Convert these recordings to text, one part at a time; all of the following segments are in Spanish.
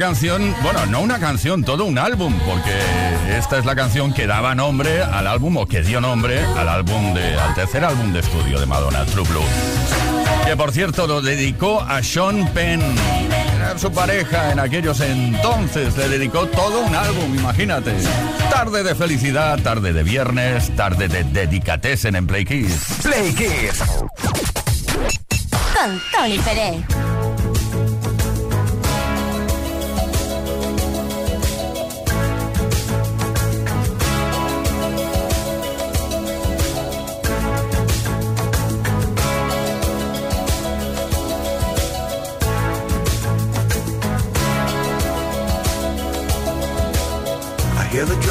Canción, bueno, no una canción, todo un álbum, porque esta es la canción que daba nombre al álbum o que dio nombre al álbum de, al tercer álbum de estudio de Madonna, True Blue. Que por cierto lo dedicó a Sean Penn. Era su pareja en aquellos entonces. Le dedicó todo un álbum, imagínate. Tarde de felicidad, tarde de viernes, tarde de dedicatessen en Play Kids. Play Kids. Con Tony Pérez.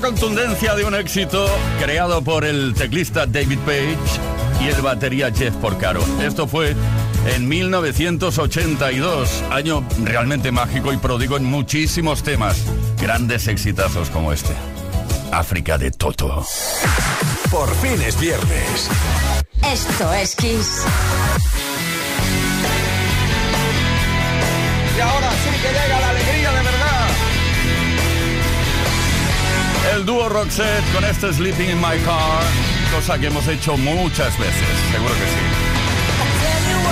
La contundencia de un éxito creado por el teclista David Page y el batería Jeff Porcaro. Esto fue en 1982, año realmente mágico y pródigo en muchísimos temas. Grandes exitazos como este. África de Toto. Por fin es viernes. Esto es Kiss. Y ahora sí que llega la Roxette con este Sleeping in My Car, cosa que hemos hecho muchas veces, seguro que sí. Tell you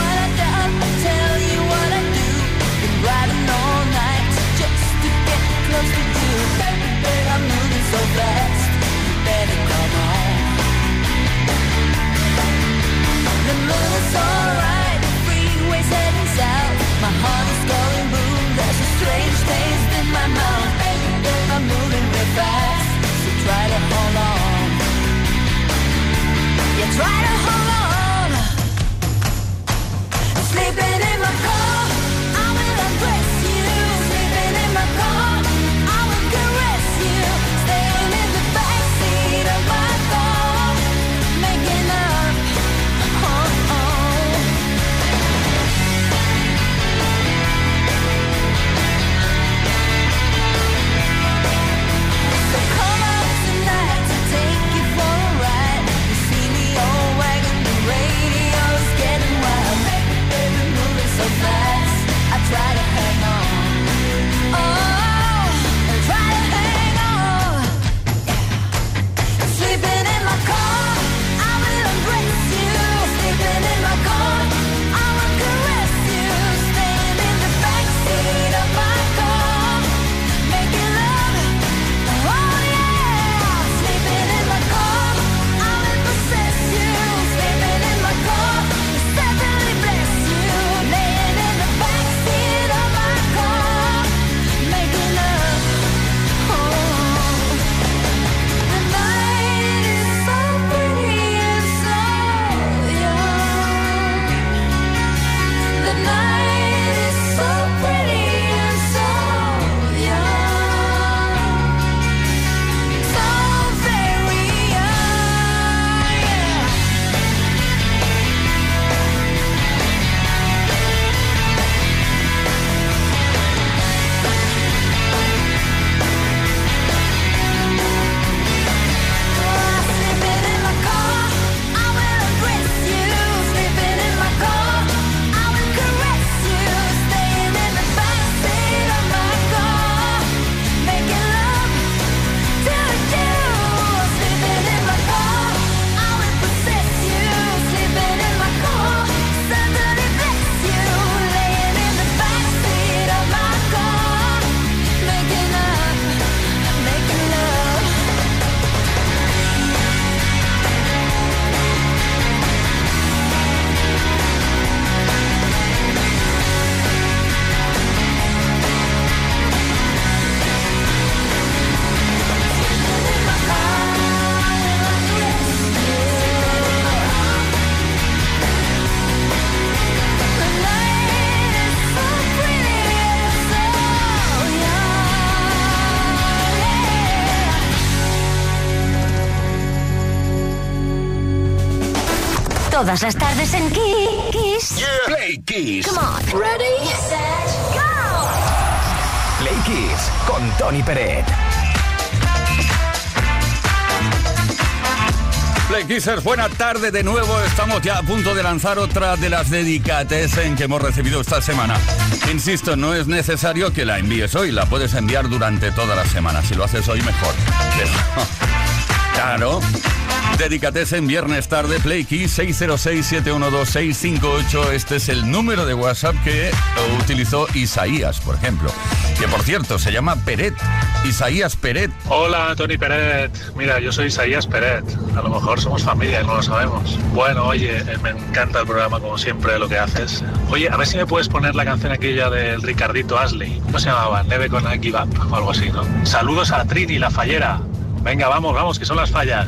Todas las tardes en Kiss. Yeah. Play Kiss. Come on. Ready, set, go. Play Kiss con Tony Pérez. Playkissers, buena tarde de nuevo. Estamos ya a punto de lanzar otra de las dedicates en que hemos recibido esta semana. Insisto, no es necesario que la envíes hoy, la puedes enviar durante toda la semana. Si lo haces hoy, mejor. Claro, Dedicatecen viernes tarde, Play Key 606-712-658. Este es el número de WhatsApp que eh, utilizó Isaías, por ejemplo. Que por cierto, se llama Peret. Isaías Peret. Hola, Tony Peret. Mira, yo soy Isaías Peret. A lo mejor somos familia no lo sabemos. Bueno, oye, eh, me encanta el programa, como siempre, lo que haces. Oye, a ver si me puedes poner la canción aquella del Ricardito Asley. ¿Cómo se llamaba? Neve con I Give Up o algo así, ¿no? Saludos a Trini, la fallera. Venga, vamos, vamos, que son las fallas.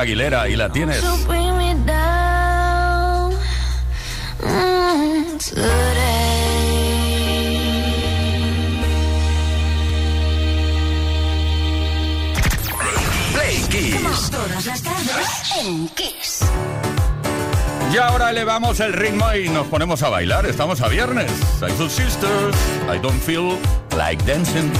Cristina Aguilera y la tienes. Mm, Play Kiss. Todas las en Kiss. Y ahora elevamos el ritmo y nos ponemos a bailar. Estamos a viernes. I Sisters. I don't feel like dancing.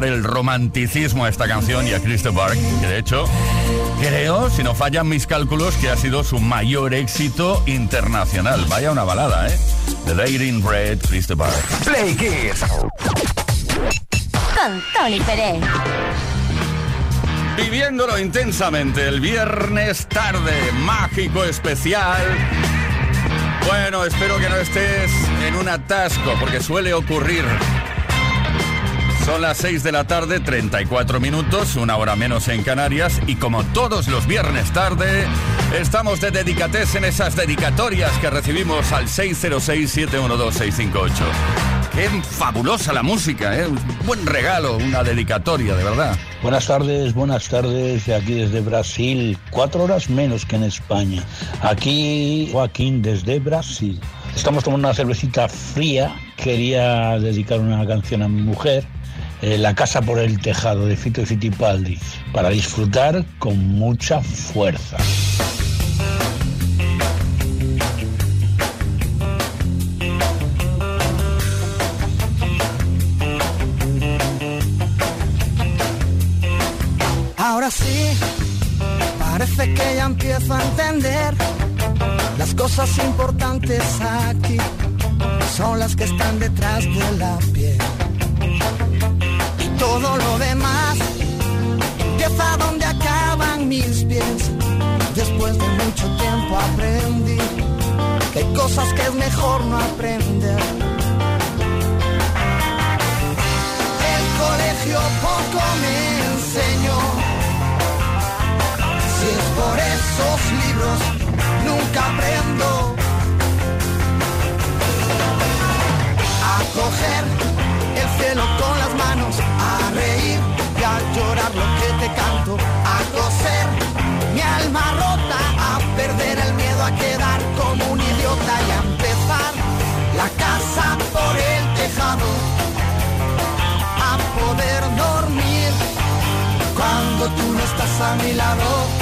El romanticismo a esta canción y a Christopher, que de hecho creo, si no fallan mis cálculos, que ha sido su mayor éxito internacional. Vaya una balada, ¿eh? The Lady in Red, Christopher. Play Kiss. Con Tony Pérez. Viviéndolo intensamente el viernes tarde, mágico especial. Bueno, espero que no estés en un atasco, porque suele ocurrir. Son las 6 de la tarde, 34 minutos, una hora menos en Canarias, y como todos los viernes tarde, estamos de dedicates en esas dedicatorias que recibimos al 606-712-658. Qué fabulosa la música, ¿eh? Un buen regalo, una dedicatoria, de verdad. Buenas tardes, buenas tardes, de aquí desde Brasil, cuatro horas menos que en España. Aquí Joaquín desde Brasil. Estamos tomando una cervecita fría, quería dedicar una canción a mi mujer, eh, La casa por el tejado de Fito y Fitipaldi, para disfrutar con mucha fuerza. Ahora sí, parece que ya empiezo a entender las cosas importantes aquí son las que están detrás de la piel. Todo lo demás empieza donde acaban mis pies. Después de mucho tiempo aprendí que hay cosas que es mejor no aprender. El colegio poco me enseñó. Si es por esos libros, nunca aprendo. A coger el cielo con las manos, estás a mi lado.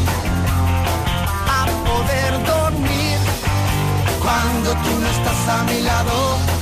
tú no estás a mi lado.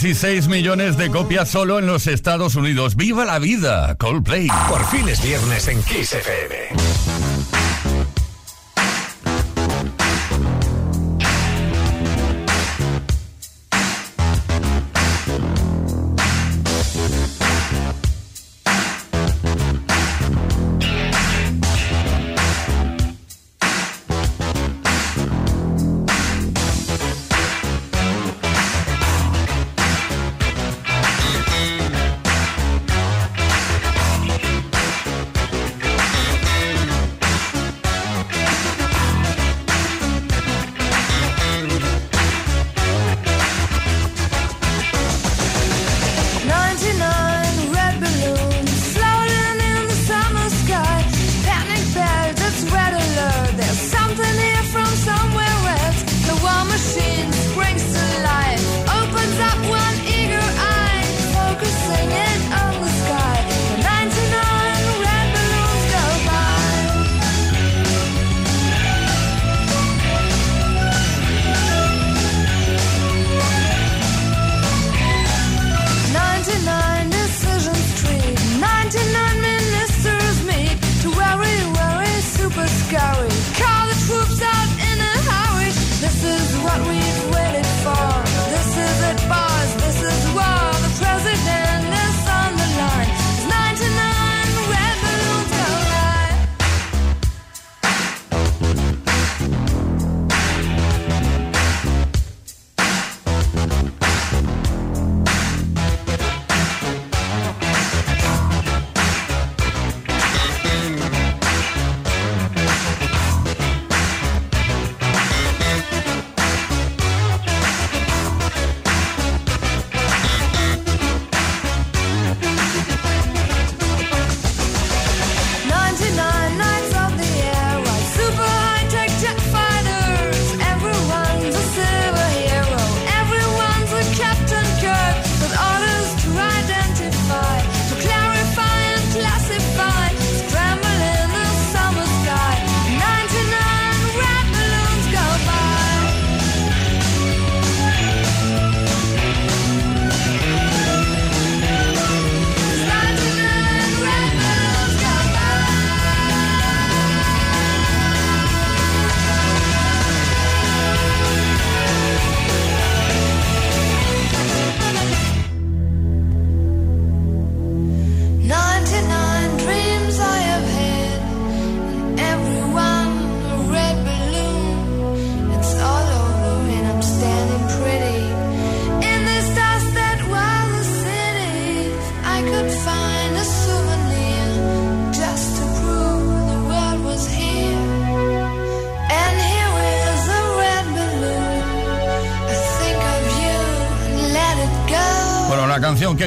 Casi 6 millones de copias solo en los Estados Unidos. ¡Viva la vida! Coldplay. Por fin es viernes en Kiss FM.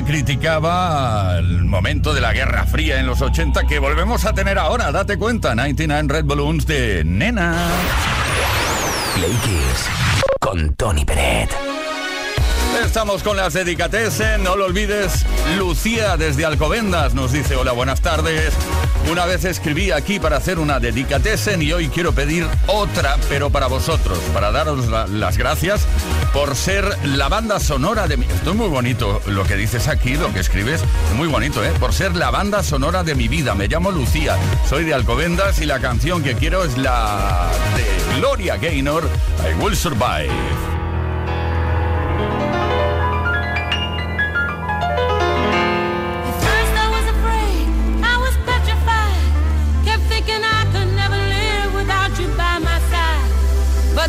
Criticaba el momento de la Guerra Fría en los 80 que volvemos a tener ahora, date cuenta, 99 Red Balloons de Nena. Play con Tony Peret. Estamos con las dedicatessen, no lo olvides, Lucía desde Alcobendas nos dice, hola, buenas tardes. Una vez escribí aquí para hacer una dedicatessen y hoy quiero pedir otra, pero para vosotros, para daros la- las gracias por ser la banda sonora de mi... Esto es muy bonito lo que dices aquí, lo que escribes, es muy bonito, ¿eh? Por ser la banda sonora de mi vida. Me llamo Lucía, soy de Alcobendas y la canción que quiero es la de Gloria Gaynor, I Will Survive.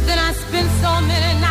Then I spent so many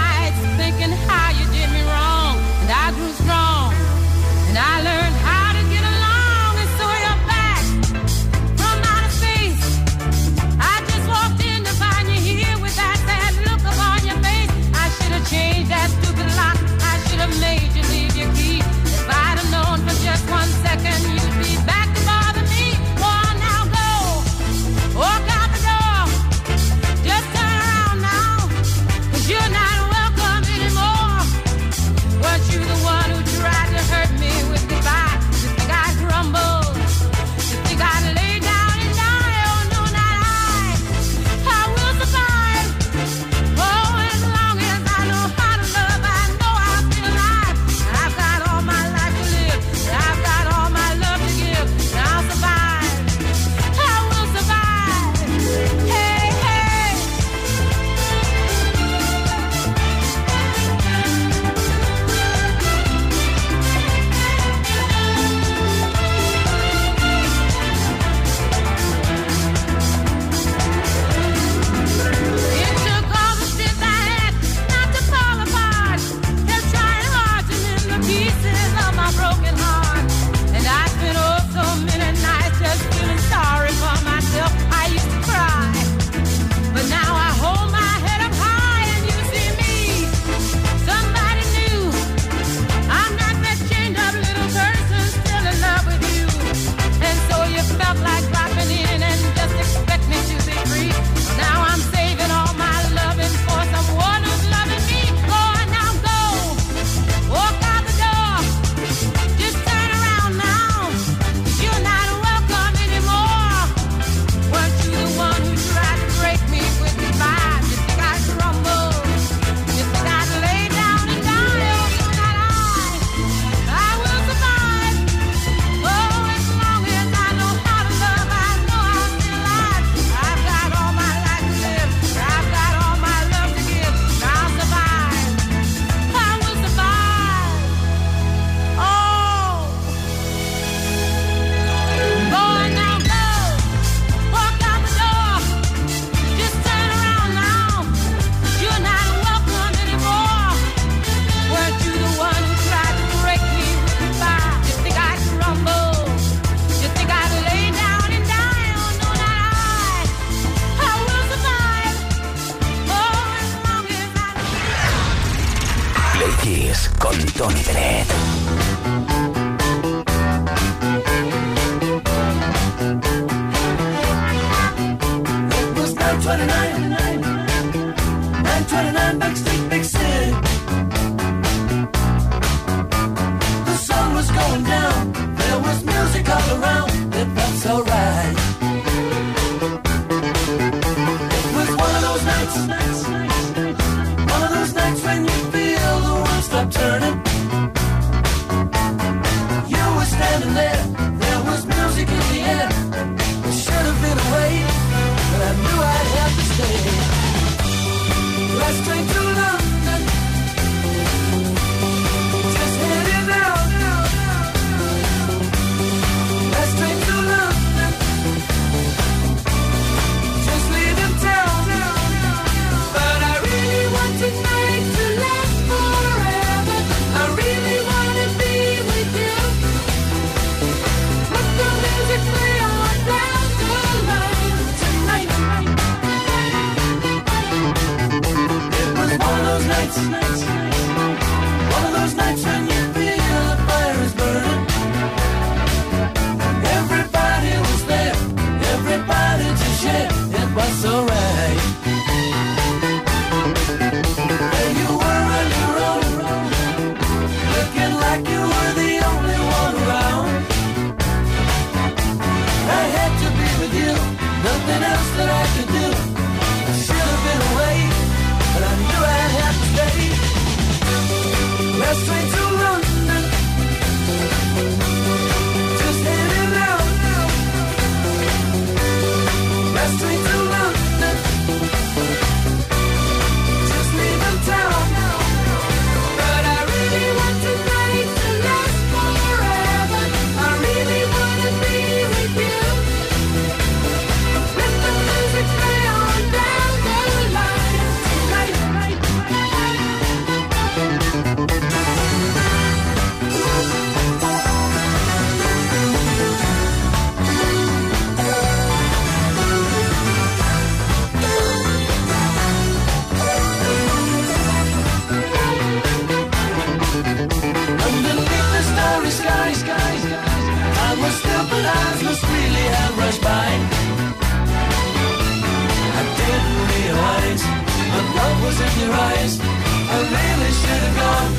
tears in your eyes. I really should have gone,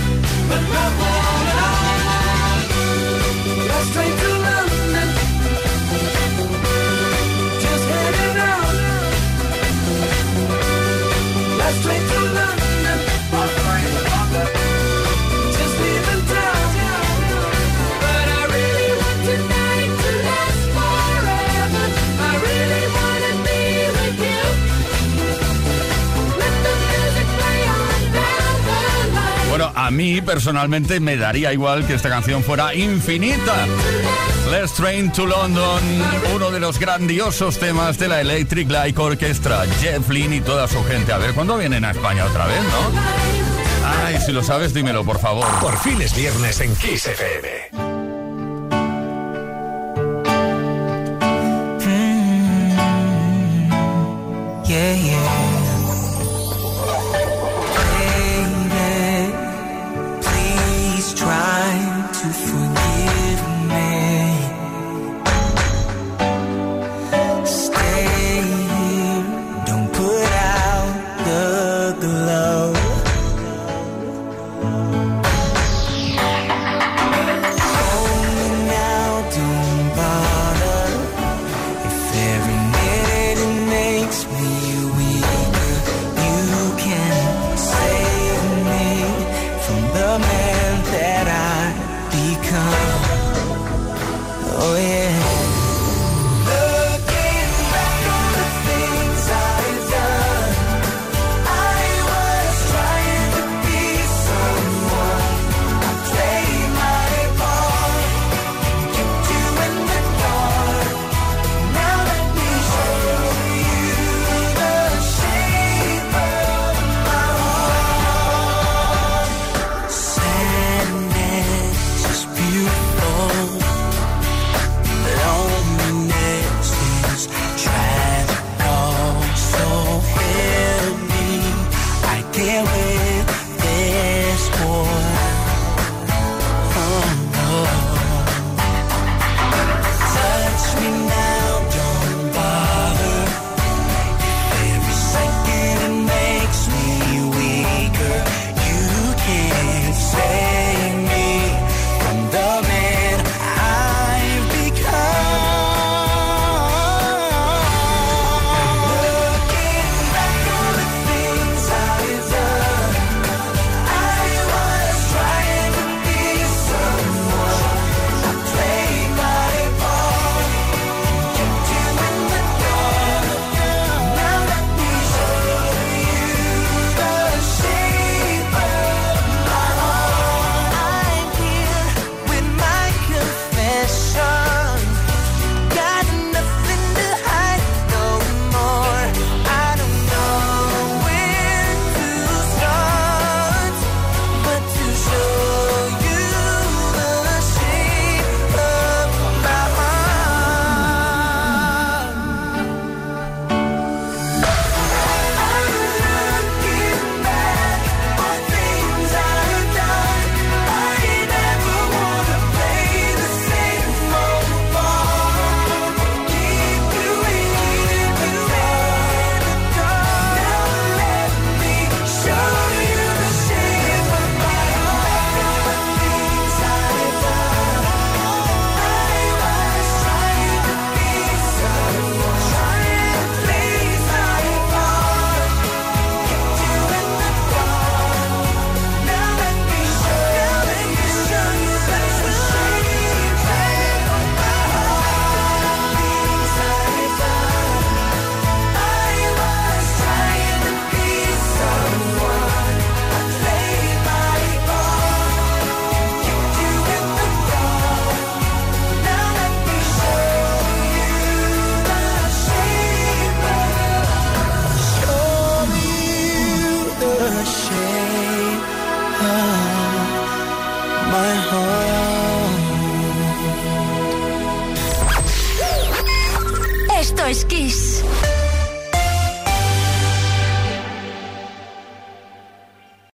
but not all alone. Got straight through. a mí personalmente me daría igual que esta canción fuera infinita. Let's Train to London, uno de los grandiosos temas de la Electric Light Orchestra, Jeff Lynne y toda su gente. A ver, ¿cuándo vienen a España otra vez, no? Ay, si lo sabes, dímelo, por favor. Por fin es viernes en Kiss FM. come